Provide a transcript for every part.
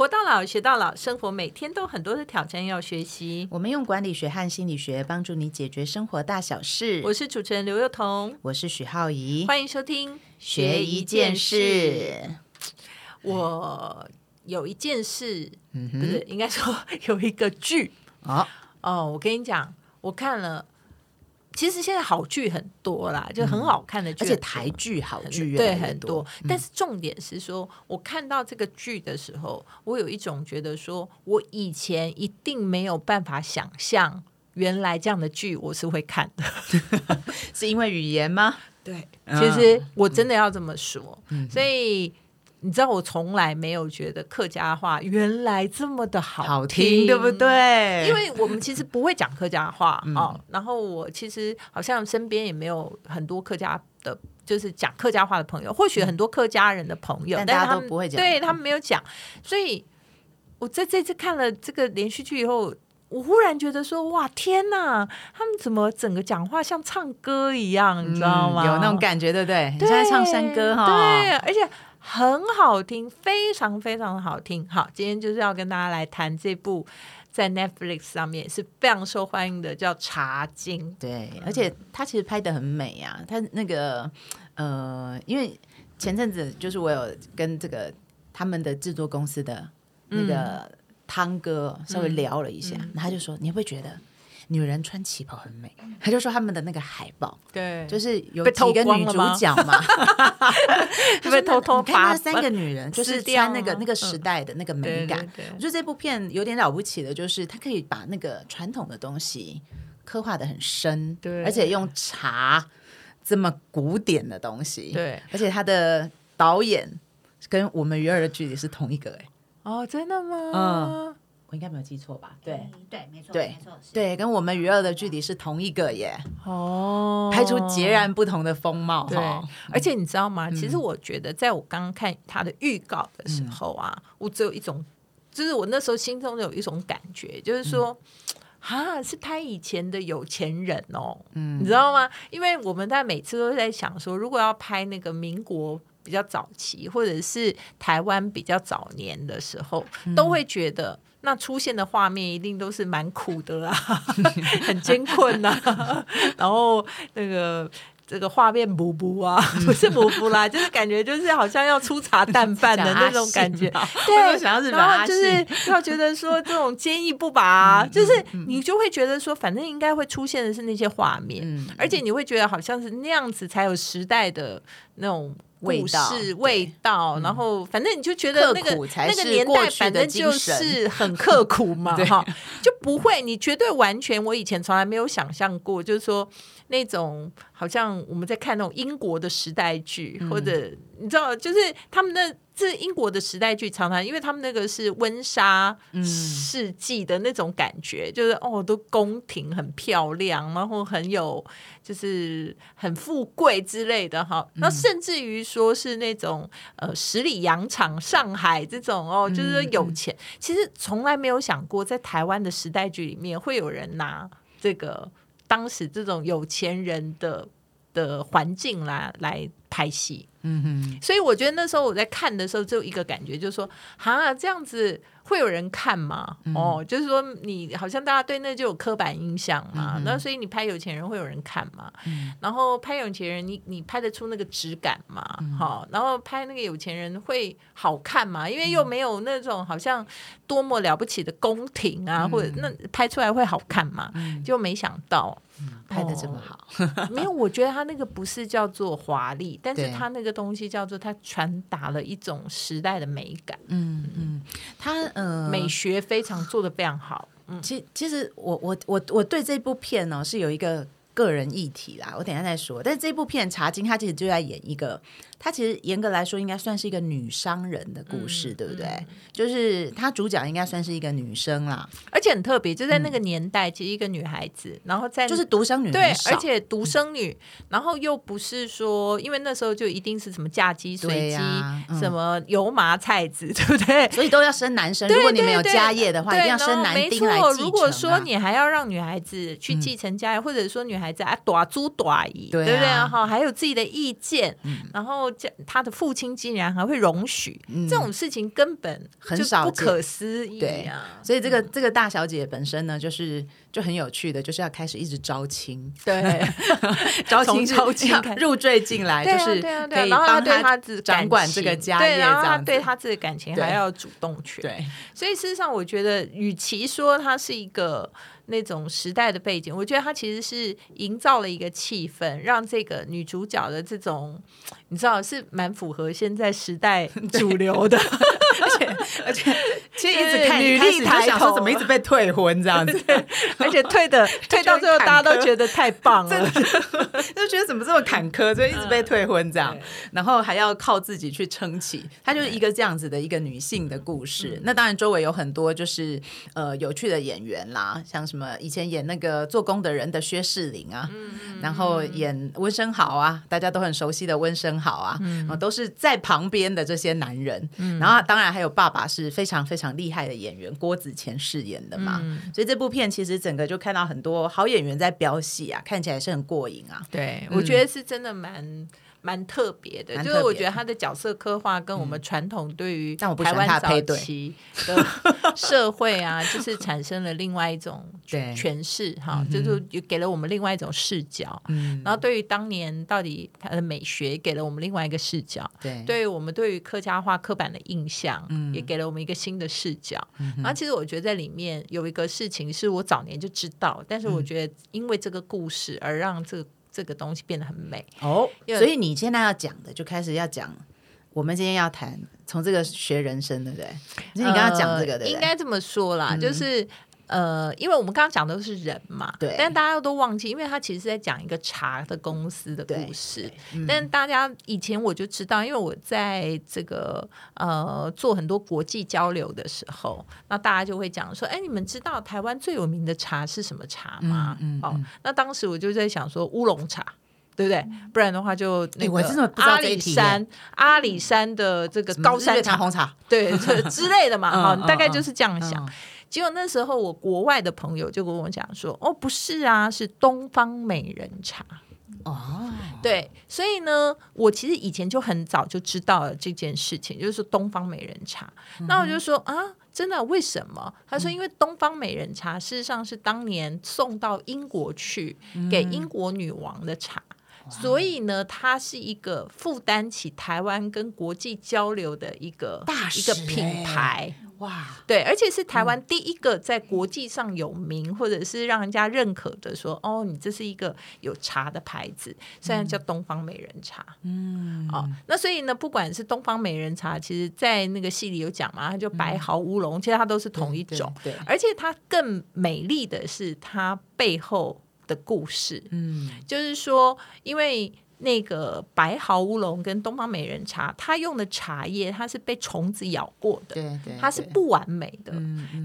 活到老，学到老，生活每天都很多的挑战要学习。我们用管理学和心理学帮助你解决生活大小事。我是主持人刘幼彤，我是许浩怡，欢迎收听学一件事。我有一件事，不是应该说 有一个剧哦哦，我跟你讲，我看了。其实现在好剧很多啦，就很好看的剧，而且台剧好剧对很多。但是重点是说，我看到这个剧的时候，我有一种觉得说，我以前一定没有办法想象，原来这样的剧我是会看的，是因为语言吗？对，其实我真的要这么说，所以。你知道我从来没有觉得客家话原来这么的好听，对不对？因为我们其实不会讲客家话 哦。然后我其实好像身边也没有很多客家的，就是讲客家话的朋友。或许很多客家人的朋友，但大家都不会讲，对他们没有讲。所以我在这次看了这个连续剧以后，我忽然觉得说：哇，天哪！他们怎么整个讲话像唱歌一样？你知道吗？有那种感觉，对不对？你在唱山歌哈，对，而且。很好听，非常非常的好听。好，今天就是要跟大家来谈这部在 Netflix 上面是非常受欢迎的，叫《茶经》。对，而且它其实拍的很美啊。它那个呃，因为前阵子就是我有跟这个他们的制作公司的那个汤哥稍微聊了一下，他就说：“你会不会觉得？”女人穿旗袍很美，他就说他们的那个海报，对，就是有几个女主角嘛，被偷偷 看那三个 女人，就是穿那个那个时代的那个美感。我觉得这部片有点了不起的，就是它可以把那个传统的东西刻画的很深，对，而且用茶这么古典的东西，对，而且他的导演跟我们鱼儿的距离是同一个，哎，哦，真的吗？嗯。我应该没有记错吧？对对，没错，对没错，对，跟我们娱乐的距离是同一个耶。哦，拍出截然不同的风貌。对，而且你知道吗？其实我觉得，在我刚刚看他的预告的时候啊，我只有一种，就是我那时候心中有一种感觉，就是说，啊，是拍以前的有钱人哦，嗯，你知道吗？因为我们在每次都在想说，如果要拍那个民国。比较早期，或者是台湾比较早年的时候，都会觉得那出现的画面一定都是蛮苦的啊，很艰困呐，然后那个这个画面补补啊，不是补补啦，就是感觉就是好像要粗茶淡 饭的那种感觉，对，想要然后就是要觉得说这种坚毅不拔，就是你就会觉得说，反正应该会出现的是那些画面，而且你会觉得好像是那样子才有时代的那种。味道，味道，然后反正你就觉得那个那个年代，反正就是很刻苦嘛，哈，就不会，你绝对完全，我以前从来没有想象过，就是说那种好像我们在看那种英国的时代剧，或者你知道，就是他们的。是英国的时代剧，常常因为他们那个是温莎世纪的那种感觉，就是哦，都宫廷很漂亮，然后很有就是很富贵之类的哈。那甚至于说是那种呃十里洋场上海这种哦，就是说有钱。其实从来没有想过，在台湾的时代剧里面会有人拿这个当时这种有钱人的的环境啦来拍戏。嗯哼，所以我觉得那时候我在看的时候，只有一个感觉，就是说，哈，这样子。会有人看吗？哦，就是说你好像大家对那就有刻板印象嘛，那所以你拍有钱人会有人看嘛？然后拍有钱人，你你拍得出那个质感嘛？好，然后拍那个有钱人会好看嘛？因为又没有那种好像多么了不起的宫廷啊，或者那拍出来会好看嘛？就没想到拍的这么好，没有，我觉得他那个不是叫做华丽，但是他那个东西叫做他传达了一种时代的美感。嗯嗯，他。美学非常做的非常好。嗯，其其实我我我我对这部片呢是有一个个人议题啦，我等下再说。但是这部片《茶经》它其实就在演一个。它其实严格来说，应该算是一个女商人的故事，对不对？就是她主角应该算是一个女生啦，而且很特别，就在那个年代，其实一个女孩子，然后在就是独生女，对，而且独生女，然后又不是说，因为那时候就一定是什么嫁鸡随鸡，什么油麻菜籽，对不对？所以都要生男生。如果你没有家业的话，一定要生男丁来继承。如果说你还要让女孩子去继承家业，或者说女孩子啊，短租短姨，对不对？哈，还有自己的意见，然后。后他的父亲竟然还会容许这种事情，根本很少不可思议啊！所以这个这个大小姐本身呢，就是就很有趣的，就是要开始一直招亲，对，招亲招亲入赘进来，就是可以帮他自掌管这个家业，然后他对他自己的感情还要主动权。对，所以事实上，我觉得与其说他是一个。那种时代的背景，我觉得他其实是营造了一个气氛，让这个女主角的这种，你知道是蛮符合现在时代主流的，而 且 而且其实一直看女力抬头，怎么一直被退婚这样子，而且退的 退到最后，大家都觉得太棒了，就觉得怎么这么坎坷，所以一直被退婚这样，然后还要靠自己去撑起，她就是一个这样子的一个女性的故事。那当然周围有很多就是呃有趣的演员啦，像什么。什么？以前演那个做工的人的薛仕凌啊，然后演温升豪啊，大家都很熟悉的温升豪啊，都是在旁边的这些男人。然后当然还有爸爸是非常非常厉害的演员郭子乾饰演的嘛。所以这部片其实整个就看到很多好演员在飙戏啊，看起来是很过瘾啊。对，我觉得是真的蛮。蛮特别的，就是我觉得他的角色刻画跟我们传统对于台湾早期的社会啊，就是产生了另外一种诠释哈，就是给了我们另外一种视角。嗯，然后对于当年到底他的美学，给了我们另外一个视角。对，对于我们对于客家话刻板的印象，也给了我们一个新的视角。然后其实我觉得在里面有一个事情是我早年就知道，但是我觉得因为这个故事而让这个。这个东西变得很美哦，所以你现在要讲的就开始要讲，我们今天要谈从这个学人生，对不对？你刚刚讲这个的，应该这么说啦，就是。呃，因为我们刚刚讲的都是人嘛，对，但大家都忘记，因为他其实是在讲一个茶的公司的故事。但大家以前我就知道，因为我在这个呃做很多国际交流的时候，那大家就会讲说，哎，你们知道台湾最有名的茶是什么茶吗？哦，那当时我就在想说乌龙茶，对不对？不然的话就那个阿里山阿里山的这个高山茶红茶，对之类的嘛，哈，大概就是这样想。结果那时候，我国外的朋友就跟我讲说：“哦，不是啊，是东方美人茶。”哦，对，所以呢，我其实以前就很早就知道了这件事情，就是东方美人茶。那我就说啊，真的？为什么？他说，因为东方美人茶事实上是当年送到英国去给英国女王的茶。所以呢，它是一个负担起台湾跟国际交流的一个大一个品牌哇，对，而且是台湾第一个在国际上有名或者是让人家认可的，说哦，你这是一个有茶的牌子，虽然叫东方美人茶，嗯，哦，那所以呢，不管是东方美人茶，其实在那个戏里有讲嘛，它就白毫乌龙，其实它都是同一种，对，而且它更美丽的是它背后。的故事，嗯，就是说，因为那个白毫乌龙跟东方美人茶，它用的茶叶它是被虫子咬过的，对对，它是不完美的，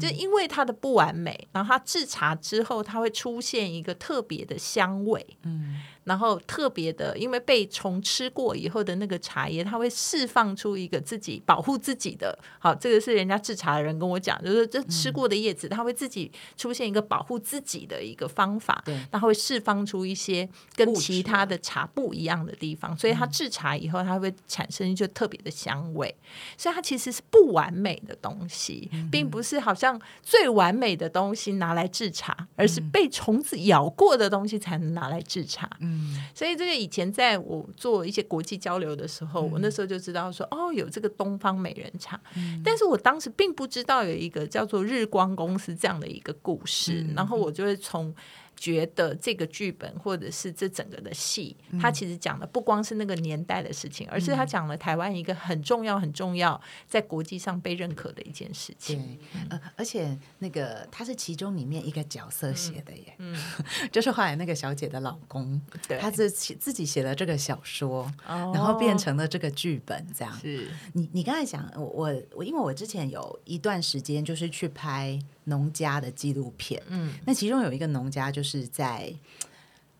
就因为它的不完美，然后它制茶之后，它会出现一个特别的香味，嗯。然后特别的，因为被虫吃过以后的那个茶叶，它会释放出一个自己保护自己的。好，这个是人家制茶的人跟我讲，就是这吃过的叶子，它会自己出现一个保护自己的一个方法。对，它会释放出一些跟其他的茶不一样的地方，所以它制茶以后，它会产生一就特别的香味。所以它其实是不完美的东西，并不是好像最完美的东西拿来制茶，而是被虫子咬过的东西才能拿来制茶。所以这个以前在我做一些国际交流的时候，我那时候就知道说，哦，有这个东方美人茶，但是我当时并不知道有一个叫做日光公司这样的一个故事，然后我就会从。觉得这个剧本或者是这整个的戏，它其实讲的不光是那个年代的事情，而是它讲了台湾一个很重要、很重要在国际上被认可的一件事情。呃，而且那个他是其中里面一个角色写的耶，嗯，就是后来那个小姐的老公，他自自己写了这个小说，然后变成了这个剧本，这样。是你你刚才讲，我我我，因为我之前有一段时间就是去拍。农家的纪录片，嗯，那其中有一个农家就是在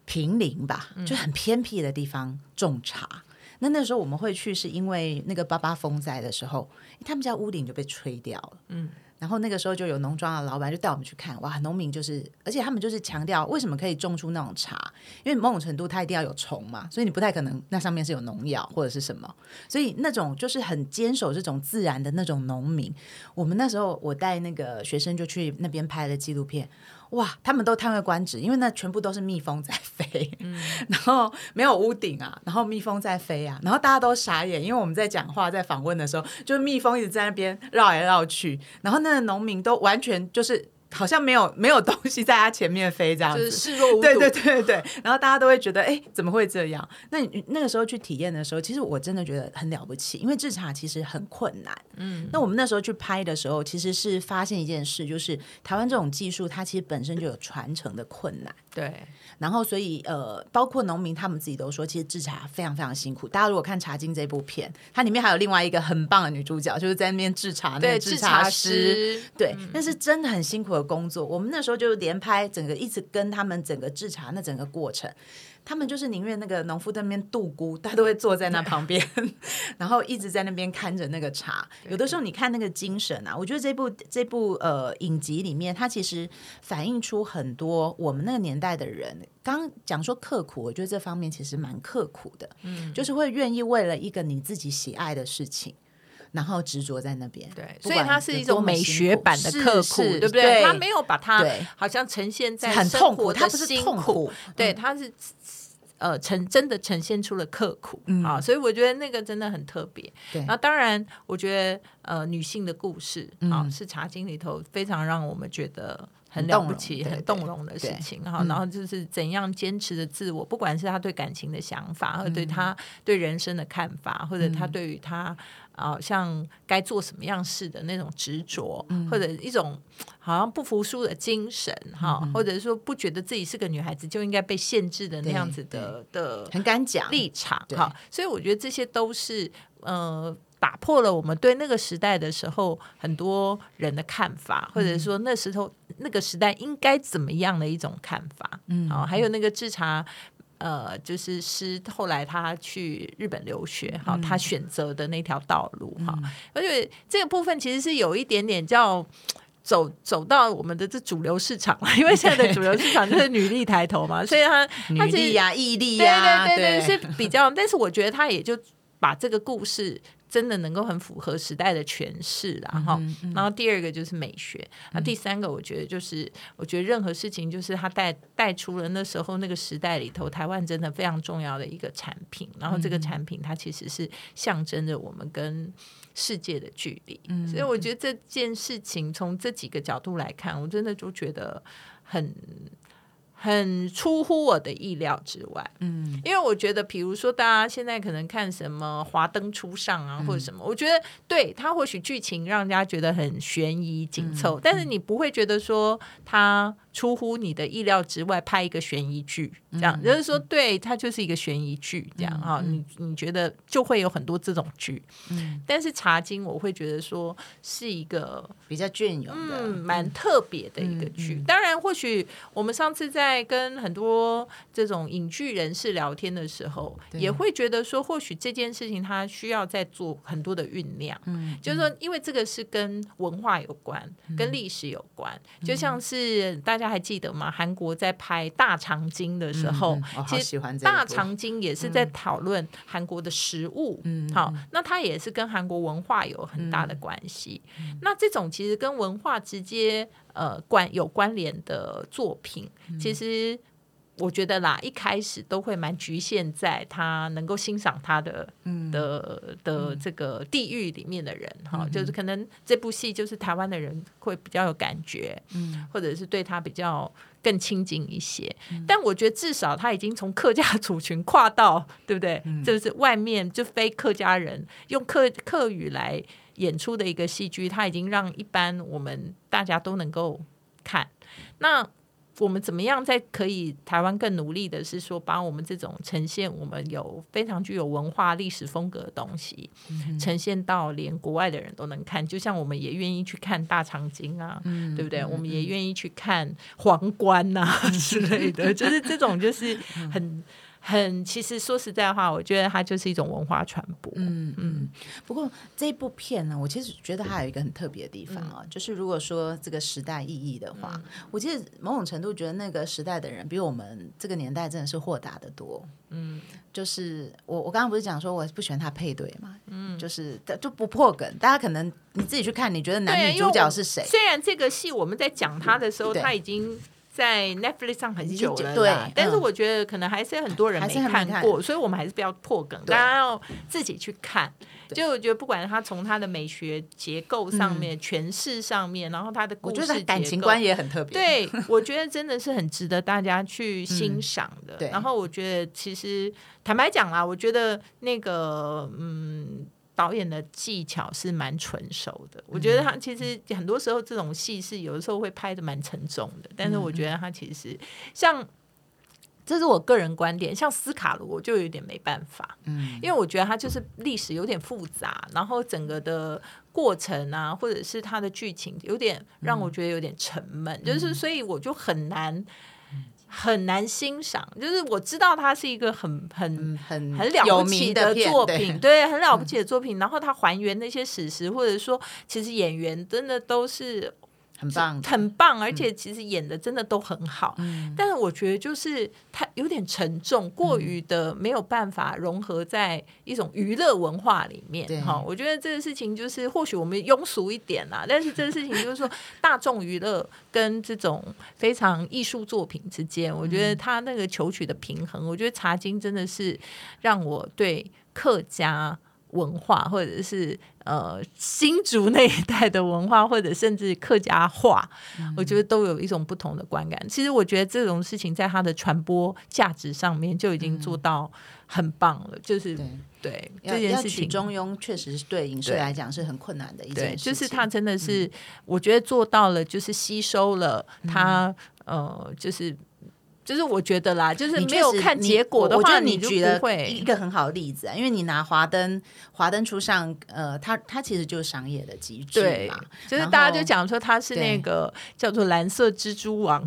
平林吧，就很偏僻的地方种茶。那那时候我们会去，是因为那个八八风灾的时候，他们家屋顶就被吹掉了，嗯，然后那个时候就有农庄的老板就带我们去看，哇，农民就是，而且他们就是强调为什么可以种出那种茶，因为某种程度它一定要有虫嘛，所以你不太可能那上面是有农药或者是什么，所以那种就是很坚守这种自然的那种农民。我们那时候我带那个学生就去那边拍了纪录片。哇，他们都叹为观止，因为那全部都是蜜蜂在飞，然后没有屋顶啊，然后蜜蜂在飞啊，然后大家都傻眼，因为我们在讲话在访问的时候，就是蜜蜂一直在那边绕来绕去，然后那个农民都完全就是。好像没有没有东西在他前面飞这样子，视若无睹。对对对对，然后大家都会觉得，哎，怎么会这样？那你那个时候去体验的时候，其实我真的觉得很了不起，因为制茶其实很困难。嗯，那我们那时候去拍的时候，其实是发现一件事，就是台湾这种技术，它其实本身就有传承的困难。对，然后所以呃，包括农民他们自己都说，其实制茶非常非常辛苦。大家如果看《茶经》这部片，它里面还有另外一个很棒的女主角，就是在那边制茶那个制茶师，对，那是真的很辛苦的。工作，我们那时候就连拍整个，一直跟他们整个制茶那整个过程，他们就是宁愿那个农夫在那边度菇，他都会坐在那旁边，然后一直在那边看着那个茶。有的时候你看那个精神啊，我觉得这部这部呃影集里面，它其实反映出很多我们那个年代的人。刚讲说刻苦，我觉得这方面其实蛮刻苦的，嗯，就是会愿意为了一个你自己喜爱的事情。然后执着在那边，对，所以它是一种美学版的刻苦，对不对？他没有把它好像呈现在很痛苦，它不是痛苦，对，它是呃呈真的呈现出了刻苦啊，所以我觉得那个真的很特别。对，那当然，我觉得呃女性的故事啊，是茶经里头非常让我们觉得。很了不起、很动容的事情哈，然后就是怎样坚持的自我，不管是他对感情的想法，或者对他对人生的看法，或者他对于他啊像该做什么样事的那种执着，或者一种好像不服输的精神哈，或者说不觉得自己是个女孩子就应该被限制的那样子的的很敢讲立场哈，所以我觉得这些都是呃。打破了我们对那个时代的时候很多人的看法，或者说那时候那个时代应该怎么样的一种看法。嗯，好，还有那个制茶，呃，就是是后来他去日本留学，好，他选择的那条道路哈。而且这个部分其实是有一点点叫走走到我们的这主流市场了，因为现在的主流市场就是女力抬头嘛，所以他女力呀、毅力呀，对对对，是比较。但是我觉得他也就把这个故事。真的能够很符合时代的诠释啦，哈。然后第二个就是美学，那第三个我觉得就是，我觉得任何事情就是它带带出了那时候那个时代里头台湾真的非常重要的一个产品。然后这个产品它其实是象征着我们跟世界的距离。所以我觉得这件事情从这几个角度来看，我真的就觉得很。很出乎我的意料之外，嗯，因为我觉得，比如说大家现在可能看什么《华灯初上》啊，或者什么，我觉得对它或许剧情让人家觉得很悬疑紧凑，但是你不会觉得说它。出乎你的意料之外，拍一个悬疑剧，这样就是说，对它就是一个悬疑剧，这样哈。你你觉得就会有很多这种剧，嗯。但是《茶经》我会觉得说是一个比较隽永的、蛮特别的一个剧。当然，或许我们上次在跟很多这种影剧人士聊天的时候，也会觉得说，或许这件事情它需要再做很多的酝酿。嗯，就是说，因为这个是跟文化有关，跟历史有关，就像是大家。大家还记得吗？韩国在拍《大长今》的时候，其实《大长今》也是在讨论韩国的食物。嗯，好，那它也是跟韩国文化有很大的关系。那这种其实跟文化直接呃关有关联的作品，其实。我觉得啦，一开始都会蛮局限在他能够欣赏他的的的这个地域里面的人哈，就是可能这部戏就是台湾的人会比较有感觉，嗯，或者是对他比较更亲近一些。但我觉得至少他已经从客家 族群跨到对不对？就是外面就非客家人用客客语来演出的一个戏剧，他已经让一般我们大家都能够看那。我们怎么样在可以台湾更努力的是说，把我们这种呈现我们有非常具有文化历史风格的东西，呈现到连国外的人都能看。就像我们也愿意去看大长今啊，对不对？我们也愿意去看皇冠呐 之类的，就是这种就是很。很，其实说实在话，我觉得它就是一种文化传播。嗯嗯。不过这一部片呢，我其实觉得它有一个很特别的地方啊，就是如果说这个时代意义的话，我其实某种程度觉得那个时代的人比我们这个年代真的是豁达的多。嗯，就是我我刚刚不是讲说我不喜欢他配对嘛，嗯，就是就不破梗，大家可能你自己去看，你觉得男女主角是谁？虽然这个戏我们在讲他的时候，他已经。在 Netflix 上很久了，对，但是我觉得可能还是很多人没看过，所以我们还是不要破梗，大家要自己去看。就我觉得，不管他从他的美学结构上面、诠释上面，然后他的故事感情观也很特别，对我觉得真的是很值得大家去欣赏的。然后我觉得，其实坦白讲啦，我觉得那个嗯。导演的技巧是蛮纯熟的，我觉得他其实很多时候这种戏是有的时候会拍的蛮沉重的，但是我觉得他其实像，这是我个人观点，像斯卡罗我就有点没办法，嗯，因为我觉得他就是历史有点复杂，然后整个的过程啊，或者是他的剧情有点让我觉得有点沉闷，就是所以我就很难。很难欣赏，就是我知道它是一个很很很很了不起的作品，对，很了不起的作品。然后它还原那些史实，或者说，其实演员真的都是。很棒，很棒，而且其实演的真的都很好。嗯，但是我觉得就是它有点沉重，过于的没有办法融合在一种娱乐文化里面。哈，我觉得这个事情就是或许我们庸俗一点啦，但是这个事情就是说大众娱乐跟这种非常艺术作品之间，我觉得他那个求取的平衡，我觉得《茶经》真的是让我对客家。文化，或者是呃新竹那一代的文化，或者甚至客家话，我觉得都有一种不同的观感。其实我觉得这种事情在它的传播价值上面就已经做到很棒了。就是对这件事情，中庸确实是对影视来讲是很困难的一件事。就是他真的是，我觉得做到了，就是吸收了他呃，就是。就是我觉得啦，就是没有看结果的话，你举了一个很好的例子啊，因为你拿华灯，华灯初上，呃，它它其实就是商业的机制嘛，就是大家就讲说它是那个叫做蓝色蜘蛛网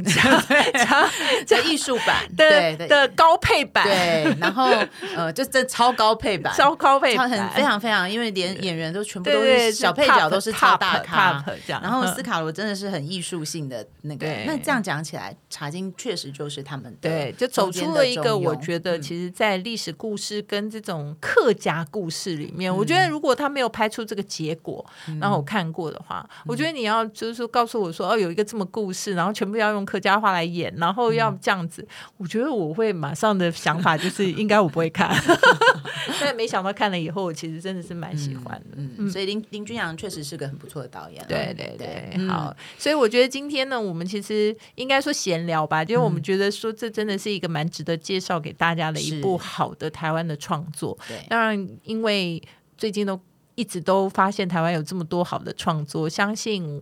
这艺术版对的高配版，对，然后呃，就这超高配版，超高配版，很非常非常，因为连演员都全部都是小配角，都是超大咖。这样，然后斯卡罗真的是很艺术性的那个，那这样讲起来，茶金确实就是。他们对，就走出了一个，我觉得其实，在历史故事跟这种客家故事里面，我觉得如果他没有拍出这个结果，然后我看过的话，我觉得你要就是说告诉我说，哦，有一个这么故事，然后全部要用客家话来演，然后要这样子，我觉得我会马上的想法就是，应该我不会看。但没想到看了以后，我其实真的是蛮喜欢的。嗯，所以林林君阳确实是个很不错的导演。对对对，好，所以我觉得今天呢，我们其实应该说闲聊吧，因为我们觉得。说这真的是一个蛮值得介绍给大家的一部好的台湾的创作。当然，因为最近都一直都发现台湾有这么多好的创作，相信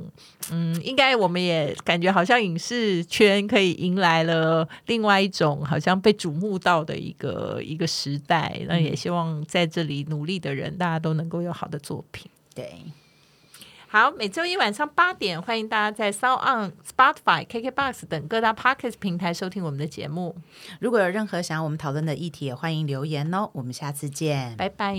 嗯，应该我们也感觉好像影视圈可以迎来了另外一种好像被瞩目到的一个一个时代。那也希望在这里努力的人，大家都能够有好的作品。对。好，每周一晚上八点，欢迎大家在 Sound On、Spotify、KKBox 等各大 Podcast 平台收听我们的节目。如果有任何想要我们讨论的议题，也欢迎留言哦。我们下次见，拜拜。